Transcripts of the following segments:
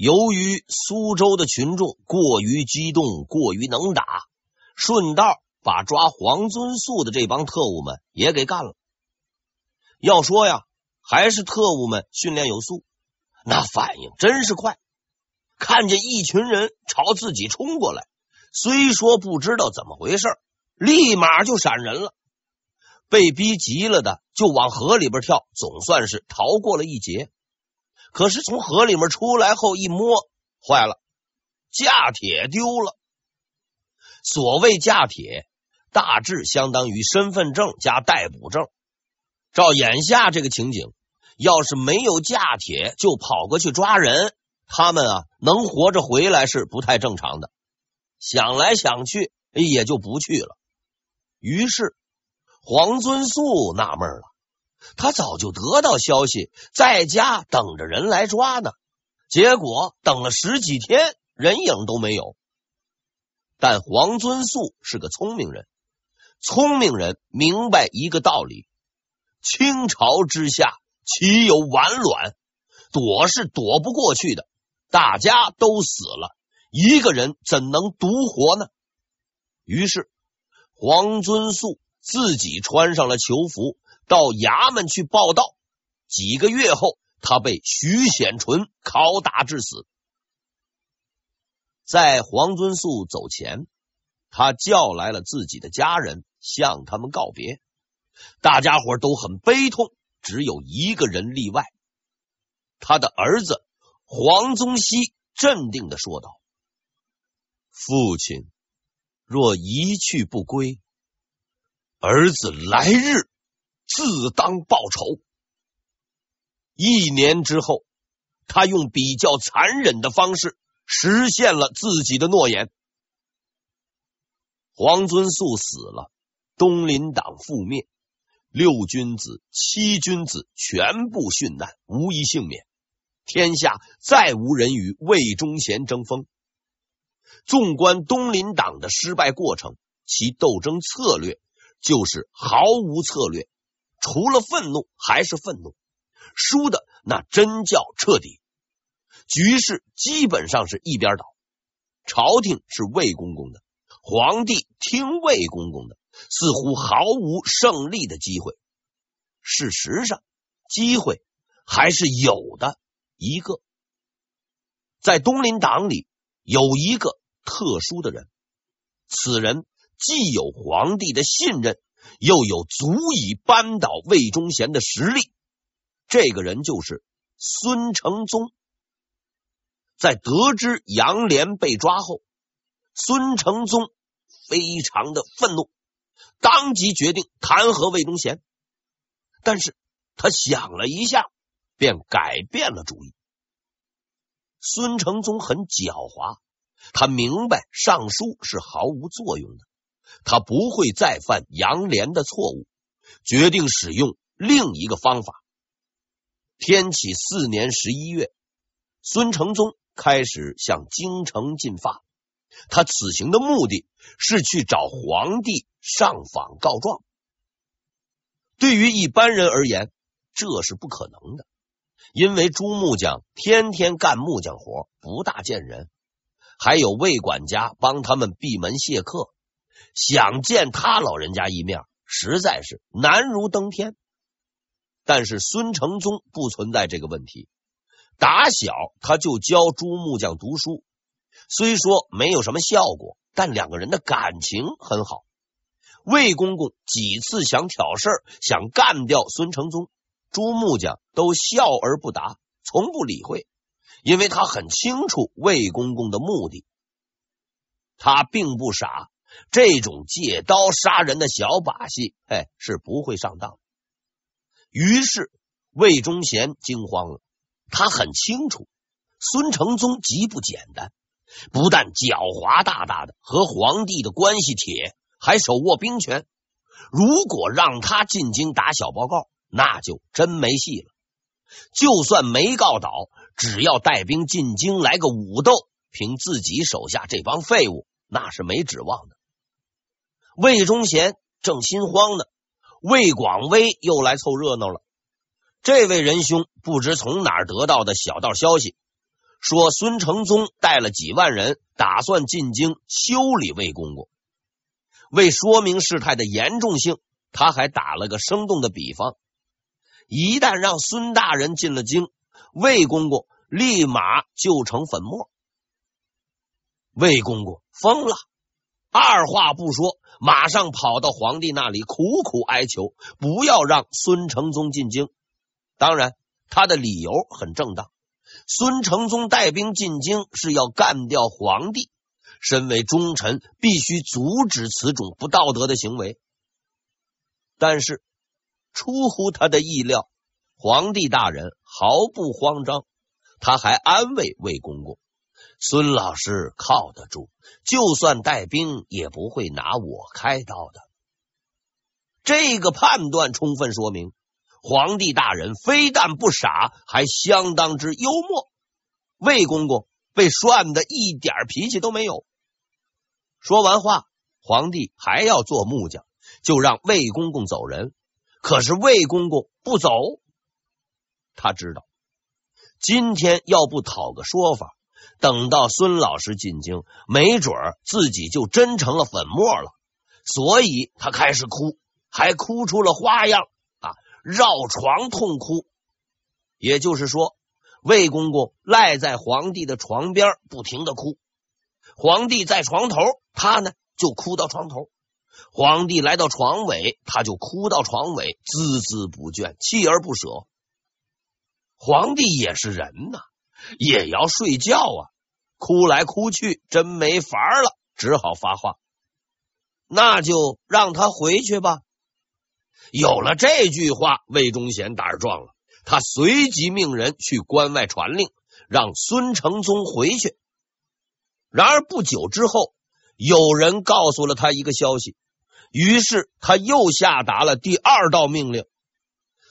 由于苏州的群众过于激动，过于能打，顺道把抓黄遵素的这帮特务们也给干了。要说呀，还是特务们训练有素，那反应真是快。看见一群人朝自己冲过来，虽说不知道怎么回事，立马就闪人了。被逼急了的就往河里边跳，总算是逃过了一劫。可是从河里面出来后一摸，坏了，架铁丢了。所谓架铁，大致相当于身份证加逮捕证。照眼下这个情景，要是没有架铁就跑过去抓人，他们啊能活着回来是不太正常的。想来想去，也就不去了。于是黄遵素纳闷了。他早就得到消息，在家等着人来抓呢，结果等了十几天，人影都没有。但黄遵素是个聪明人，聪明人明白一个道理：倾巢之下，岂有完卵？躲是躲不过去的。大家都死了，一个人怎能独活呢？于是黄遵素自己穿上了囚服。到衙门去报道，几个月后，他被徐显纯拷打致死。在黄遵素走前，他叫来了自己的家人，向他们告别。大家伙都很悲痛，只有一个人例外，他的儿子黄宗羲镇定的说道：“父亲若一去不归，儿子来日。”自当报仇。一年之后，他用比较残忍的方式实现了自己的诺言。黄遵素死了，东林党覆灭，六君子、七君子全部殉难，无一幸免。天下再无人与魏忠贤争锋。纵观东林党的失败过程，其斗争策略就是毫无策略。除了愤怒还是愤怒，输的那真叫彻底。局势基本上是一边倒，朝廷是魏公公的，皇帝听魏公公的，似乎毫无胜利的机会。事实上，机会还是有的。一个，在东林党里有一个特殊的人，此人既有皇帝的信任。又有足以扳倒魏忠贤的实力，这个人就是孙承宗。在得知杨连被抓后，孙承宗非常的愤怒，当即决定弹劾魏忠贤。但是他想了一下，便改变了主意。孙承宗很狡猾，他明白上书是毫无作用的。他不会再犯杨连的错误，决定使用另一个方法。天启四年十一月，孙承宗开始向京城进发。他此行的目的是去找皇帝上访告状。对于一般人而言，这是不可能的，因为朱木匠天天干木匠活，不大见人，还有魏管家帮他们闭门谢客。想见他老人家一面，实在是难如登天。但是孙承宗不存在这个问题，打小他就教朱木匠读书，虽说没有什么效果，但两个人的感情很好。魏公公几次想挑事儿，想干掉孙承宗，朱木匠都笑而不答，从不理会，因为他很清楚魏公公的目的，他并不傻。这种借刀杀人的小把戏，哎，是不会上当。于是魏忠贤惊慌了，他很清楚孙承宗极不简单，不但狡猾大大的，和皇帝的关系铁，还手握兵权。如果让他进京打小报告，那就真没戏了。就算没告倒，只要带兵进京来个武斗，凭自己手下这帮废物，那是没指望的。魏忠贤正心慌呢，魏广威又来凑热闹了。这位仁兄不知从哪儿得到的小道消息，说孙承宗带了几万人，打算进京修理魏公公。为说明事态的严重性，他还打了个生动的比方：一旦让孙大人进了京，魏公公立马就成粉末。魏公公疯了，二话不说，马上跑到皇帝那里苦苦哀求，不要让孙承宗进京。当然，他的理由很正当。孙承宗带兵进京是要干掉皇帝，身为忠臣，必须阻止此种不道德的行为。但是出乎他的意料，皇帝大人毫不慌张，他还安慰魏公公：“孙老师靠得住，就算带兵也不会拿我开刀的。”这个判断充分说明。皇帝大人非但不傻，还相当之幽默。魏公公被涮的一点脾气都没有。说完话，皇帝还要做木匠，就让魏公公走人。可是魏公公不走，他知道今天要不讨个说法，等到孙老师进京，没准儿自己就真成了粉末了。所以他开始哭，还哭出了花样啊。绕床痛哭，也就是说，魏公公赖在皇帝的床边，不停的哭。皇帝在床头，他呢就哭到床头；皇帝来到床尾，他就哭到床尾，孜孜不倦，锲而不舍。皇帝也是人呐，也要睡觉啊，哭来哭去，真没法了，只好发话：“那就让他回去吧。”有了这句话，魏忠贤胆儿壮了，他随即命人去关外传令，让孙承宗回去。然而不久之后，有人告诉了他一个消息，于是他又下达了第二道命令：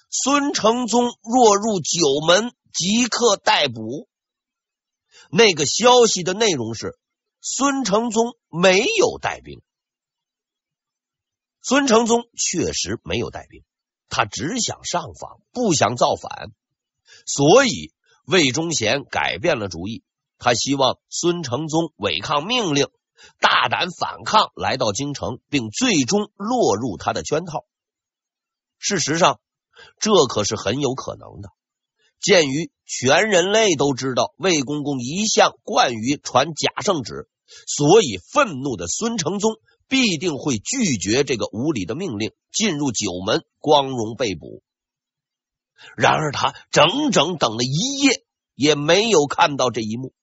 孙承宗若入九门，即刻逮捕。那个消息的内容是，孙承宗没有带兵。孙承宗确实没有带兵，他只想上访，不想造反，所以魏忠贤改变了主意。他希望孙承宗违抗命令，大胆反抗，来到京城，并最终落入他的圈套。事实上，这可是很有可能的。鉴于全人类都知道魏公公一向惯于传假圣旨，所以愤怒的孙承宗。必定会拒绝这个无理的命令，进入九门，光荣被捕。然而他整整等了一夜，也没有看到这一幕。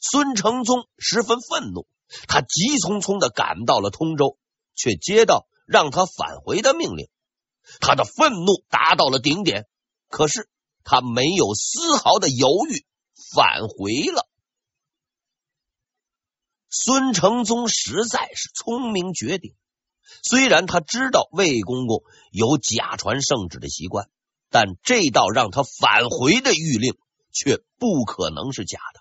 孙承宗十分愤怒，他急匆匆的赶到了通州，却接到让他返回的命令。他的愤怒达到了顶点，可是他没有丝毫的犹豫，返回了。孙承宗实在是聪明绝顶，虽然他知道魏公公有假传圣旨的习惯，但这道让他返回的谕令却不可能是假的，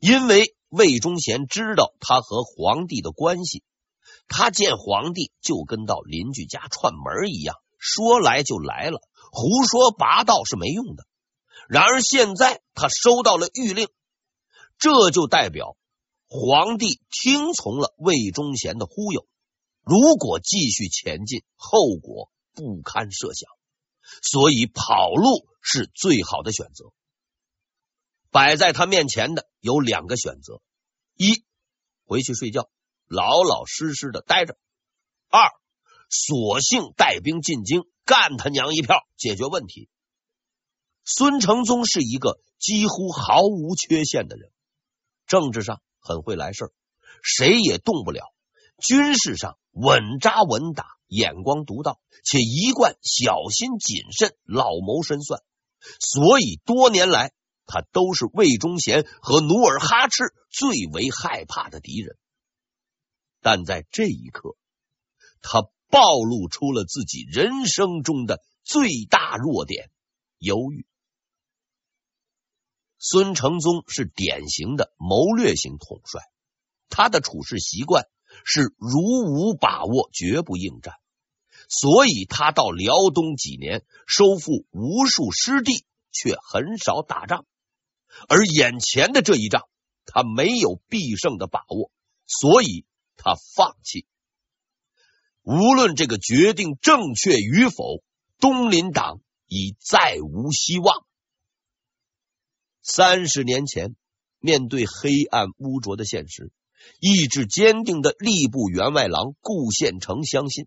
因为魏忠贤知道他和皇帝的关系，他见皇帝就跟到邻居家串门一样，说来就来了，胡说八道是没用的。然而现在他收到了谕令，这就代表。皇帝听从了魏忠贤的忽悠，如果继续前进，后果不堪设想，所以跑路是最好的选择。摆在他面前的有两个选择：一，回去睡觉，老老实实的待着；二，索性带兵进京，干他娘一票，解决问题。孙承宗是一个几乎毫无缺陷的人，政治上。很会来事儿，谁也动不了。军事上稳扎稳打，眼光独到，且一贯小心谨慎，老谋深算。所以多年来，他都是魏忠贤和努尔哈赤最为害怕的敌人。但在这一刻，他暴露出了自己人生中的最大弱点——犹豫。孙承宗是典型的谋略型统帅，他的处事习惯是如无把握，绝不应战。所以他到辽东几年，收复无数失地，却很少打仗。而眼前的这一仗，他没有必胜的把握，所以他放弃。无论这个决定正确与否，东林党已再无希望。三十年前，面对黑暗污浊的现实，意志坚定的吏部员外郎顾宪成相信，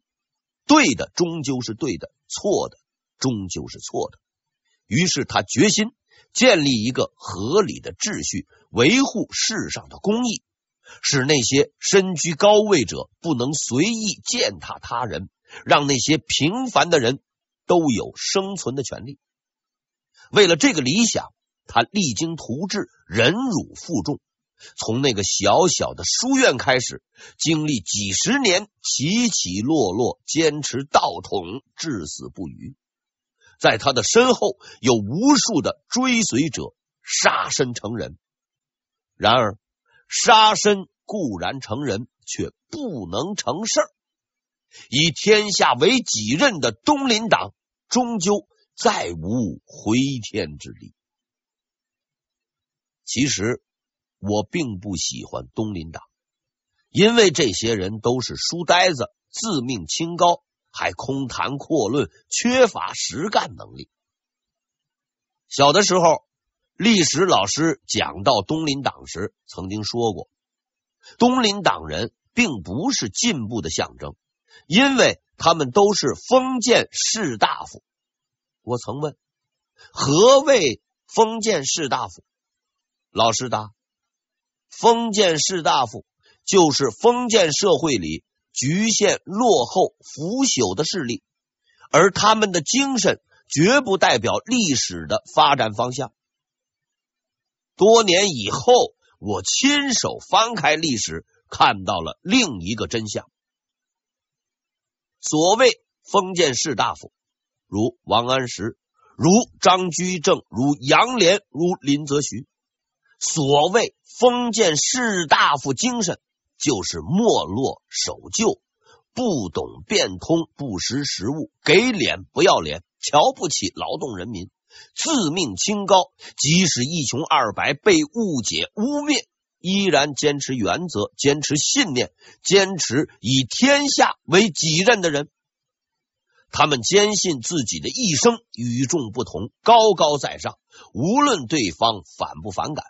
对的终究是对的，错的终究是错的。于是他决心建立一个合理的秩序，维护世上的公义，使那些身居高位者不能随意践踏他人，让那些平凡的人都有生存的权利。为了这个理想。他励精图治，忍辱负重，从那个小小的书院开始，经历几十年起起落落，坚持道统，至死不渝。在他的身后，有无数的追随者，杀身成仁。然而，杀身固然成人，却不能成事儿。以天下为己任的东林党，终究再无回天之力。其实我并不喜欢东林党，因为这些人都是书呆子，自命清高，还空谈阔论，缺乏实干能力。小的时候，历史老师讲到东林党时，曾经说过，东林党人并不是进步的象征，因为他们都是封建士大夫。我曾问，何谓封建士大夫？老师答：封建士大夫就是封建社会里局限、落后、腐朽的势力，而他们的精神绝不代表历史的发展方向。多年以后，我亲手翻开历史，看到了另一个真相。所谓封建士大夫，如王安石，如张居正，如杨琏，如林则徐。所谓封建士大夫精神，就是没落守旧，不懂变通，不识时务，给脸不要脸，瞧不起劳动人民，自命清高，即使一穷二白，被误解污蔑，依然坚持原则，坚持信念，坚持以天下为己任的人。他们坚信自己的一生与众不同，高高在上，无论对方反不反感。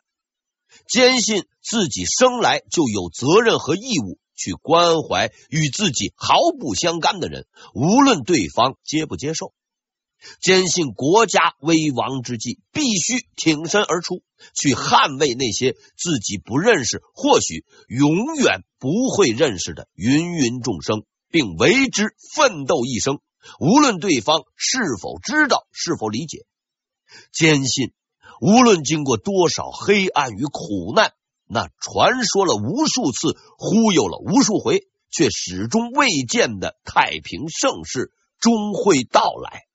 坚信自己生来就有责任和义务去关怀与自己毫不相干的人，无论对方接不接受。坚信国家危亡之际，必须挺身而出，去捍卫那些自己不认识、或许永远不会认识的芸芸众生，并为之奋斗一生，无论对方是否知道、是否理解。坚信。无论经过多少黑暗与苦难，那传说了无数次、忽悠了无数回，却始终未见的太平盛世终会到来。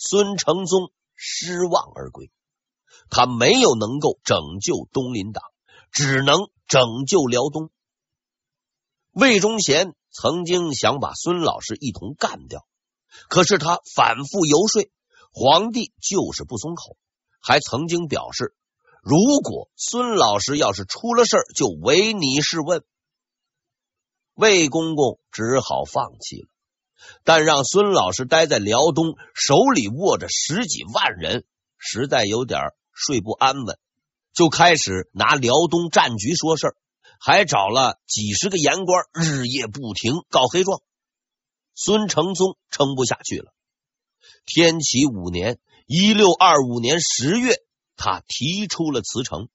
孙承宗失望而归，他没有能够拯救东林党，只能拯救辽东。魏忠贤曾经想把孙老师一同干掉，可是他反复游说。皇帝就是不松口，还曾经表示，如果孙老师要是出了事儿，就唯你是问。魏公公只好放弃了，但让孙老师待在辽东，手里握着十几万人，实在有点睡不安稳，就开始拿辽东战局说事儿，还找了几十个言官，日夜不停告黑状。孙承宗撑不下去了。天启五年（一六二五年）十月，他提出了辞呈。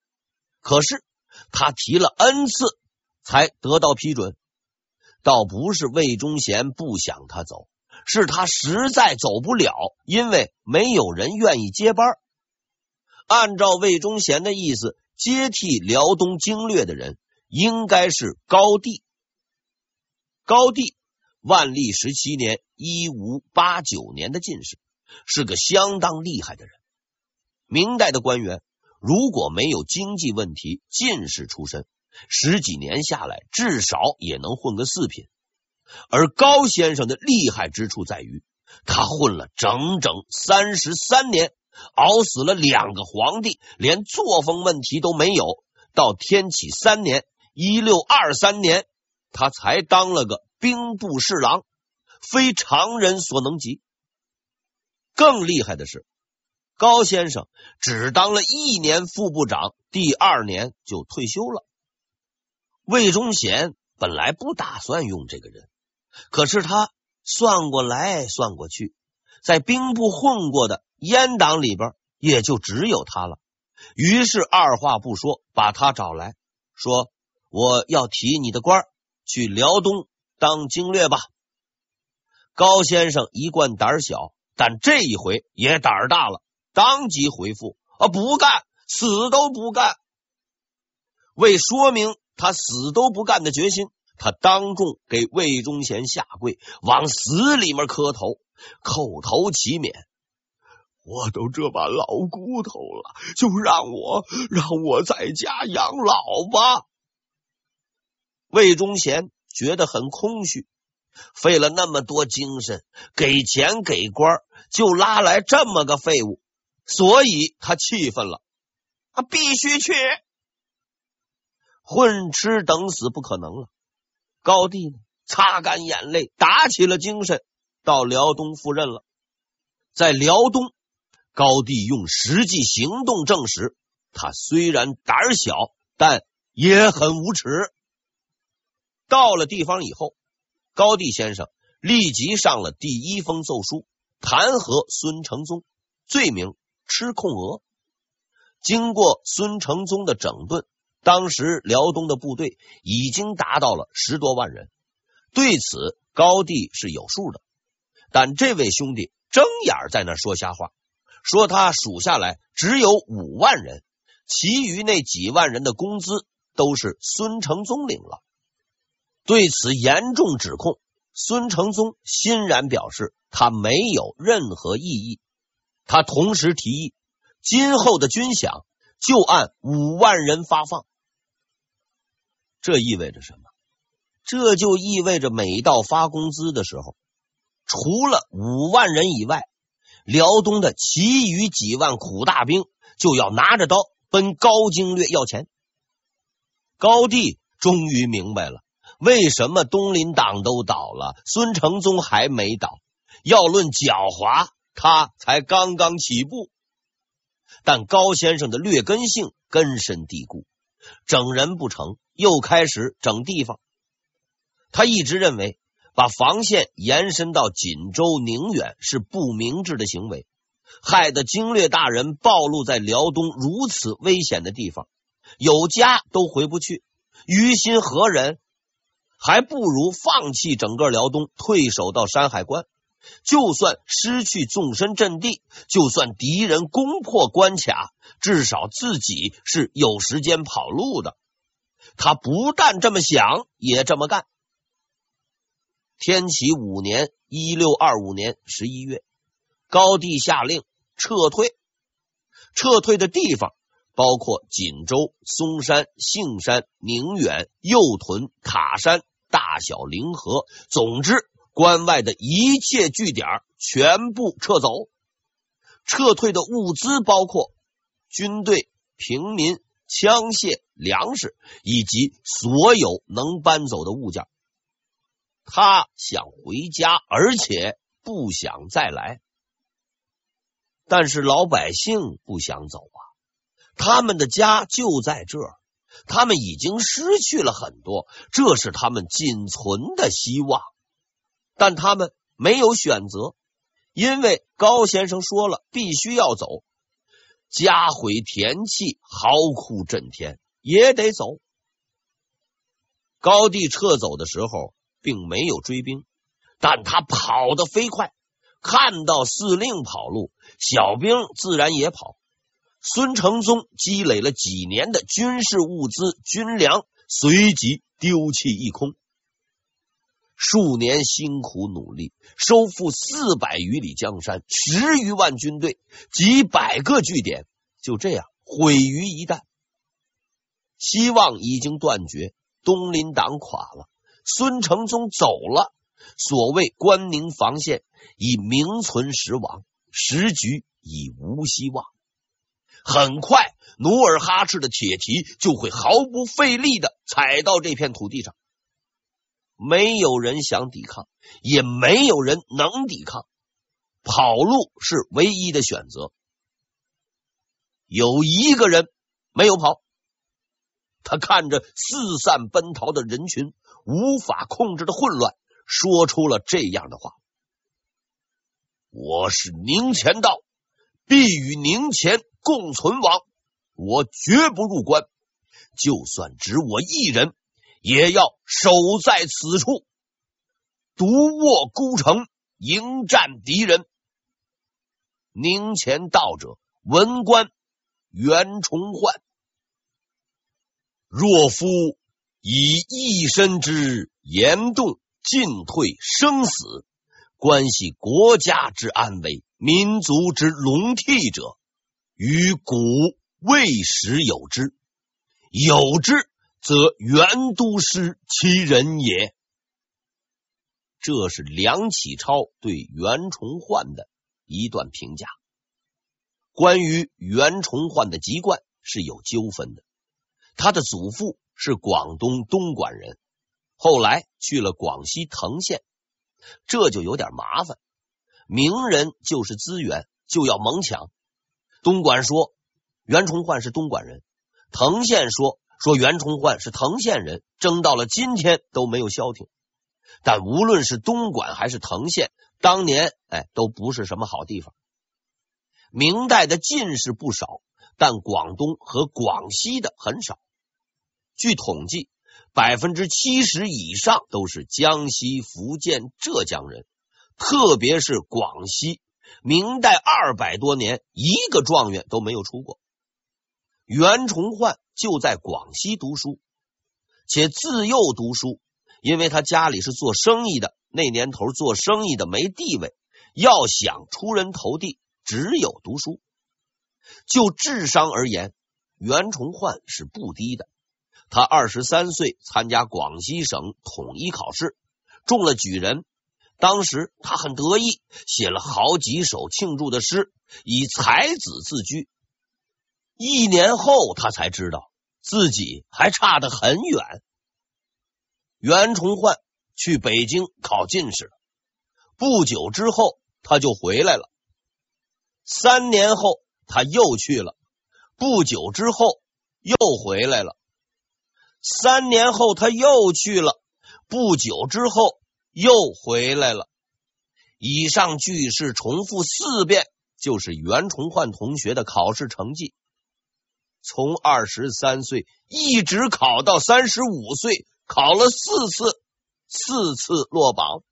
可是他提了 N 次才得到批准，倒不是魏忠贤不想他走，是他实在走不了，因为没有人愿意接班。按照魏忠贤的意思，接替辽东经略的人应该是高帝。高帝，万历十七年（一五八九年）的进士。是个相当厉害的人。明代的官员如果没有经济问题，进士出身，十几年下来，至少也能混个四品。而高先生的厉害之处在于，他混了整整三十三年，熬死了两个皇帝，连作风问题都没有。到天启三年（一六二三年），他才当了个兵部侍郎，非常人所能及。更厉害的是，高先生只当了一年副部长，第二年就退休了。魏忠贤本来不打算用这个人，可是他算过来算过去，在兵部混过的阉党里边，也就只有他了。于是二话不说，把他找来说：“我要提你的官，去辽东当经略吧。”高先生一贯胆小，但这一回也胆大了，当即回复：“啊，不干，死都不干。”为说明他死都不干的决心，他当众给魏忠贤下跪，往死里面磕头，叩头祈免。我都这把老骨头了，就让我让我在家养老吧。魏忠贤觉得很空虚，费了那么多精神，给钱给官，就拉来这么个废物，所以他气愤了，他必须去，混吃等死不可能了。高帝呢，擦干眼泪，打起了精神，到辽东赴任了，在辽东。高帝用实际行动证实，他虽然胆小，但也很无耻。到了地方以后，高帝先生立即上了第一封奏书，弹劾孙承宗，罪名吃空额。经过孙承宗的整顿，当时辽东的部队已经达到了十多万人。对此，高帝是有数的，但这位兄弟睁眼在那说瞎话。说他数下来只有五万人，其余那几万人的工资都是孙承宗领了。对此严重指控，孙承宗欣然表示他没有任何异议。他同时提议，今后的军饷就按五万人发放。这意味着什么？这就意味着每到发工资的时候，除了五万人以外。辽东的其余几万苦大兵就要拿着刀奔高经略要钱。高帝终于明白了，为什么东林党都倒了，孙承宗还没倒。要论狡猾，他才刚刚起步。但高先生的劣根性根深蒂固，整人不成，又开始整地方。他一直认为。把防线延伸到锦州、宁远是不明智的行为，害得经略大人暴露在辽东如此危险的地方，有家都回不去，于心何忍？还不如放弃整个辽东，退守到山海关。就算失去纵深阵地，就算敌人攻破关卡，至少自己是有时间跑路的。他不但这么想，也这么干。天启五年（一六二五年）十一月，高帝下令撤退。撤退的地方包括锦州、松山、杏山、宁远、右屯、塔山、大小凌河，总之，关外的一切据点全部撤走。撤退的物资包括军队、平民、枪械、粮食以及所有能搬走的物件。他想回家，而且不想再来。但是老百姓不想走啊，他们的家就在这儿，他们已经失去了很多，这是他们仅存的希望。但他们没有选择，因为高先生说了，必须要走。家毁田弃，嚎哭震天，也得走。高帝撤走的时候。并没有追兵，但他跑得飞快。看到司令跑路，小兵自然也跑。孙承宗积累了几年的军事物资、军粮，随即丢弃一空。数年辛苦努力，收复四百余里江山，十余万军队，几百个据点，就这样毁于一旦。希望已经断绝，东林党垮了。孙承宗走了，所谓关宁防线已名存实亡，时局已无希望。很快，努尔哈赤的铁蹄就会毫不费力的踩到这片土地上。没有人想抵抗，也没有人能抵抗，跑路是唯一的选择。有一个人没有跑，他看着四散奔逃的人群，无法控制的混乱，说出了这样的话：“我是宁前道，必与宁前共存亡，我绝不入关，就算只我一人。”也要守在此处，独卧孤城，迎战敌人。宁前道者，文官袁崇焕。若夫以一身之严动进退生死，关系国家之安危、民族之龙替者，于古未时有之，有之。则袁都师其人也。这是梁启超对袁崇焕的一段评价。关于袁崇焕的籍贯是有纠纷的，他的祖父是广东东莞人，后来去了广西藤县，这就有点麻烦。名人就是资源，就要猛抢。东莞说袁崇焕是东莞人，藤县说。说袁崇焕是藤县人，争到了今天都没有消停。但无论是东莞还是藤县，当年哎都不是什么好地方。明代的进士不少，但广东和广西的很少。据统计，百分之七十以上都是江西、福建、浙江人，特别是广西，明代二百多年一个状元都没有出过。袁崇焕就在广西读书，且自幼读书，因为他家里是做生意的。那年头做生意的没地位，要想出人头地，只有读书。就智商而言，袁崇焕是不低的。他二十三岁参加广西省统一考试，中了举人。当时他很得意，写了好几首庆祝的诗，以才子自居。一年后，他才知道自己还差得很远。袁崇焕去北京考进士了，不久之后他就回来了。三年后，他又去了，不久之后又回来了。三年后，他又去了，不久之后又回来了。以上句式重复四遍，就是袁崇焕同学的考试成绩。从二十三岁一直考到三十五岁，考了四次，四次落榜。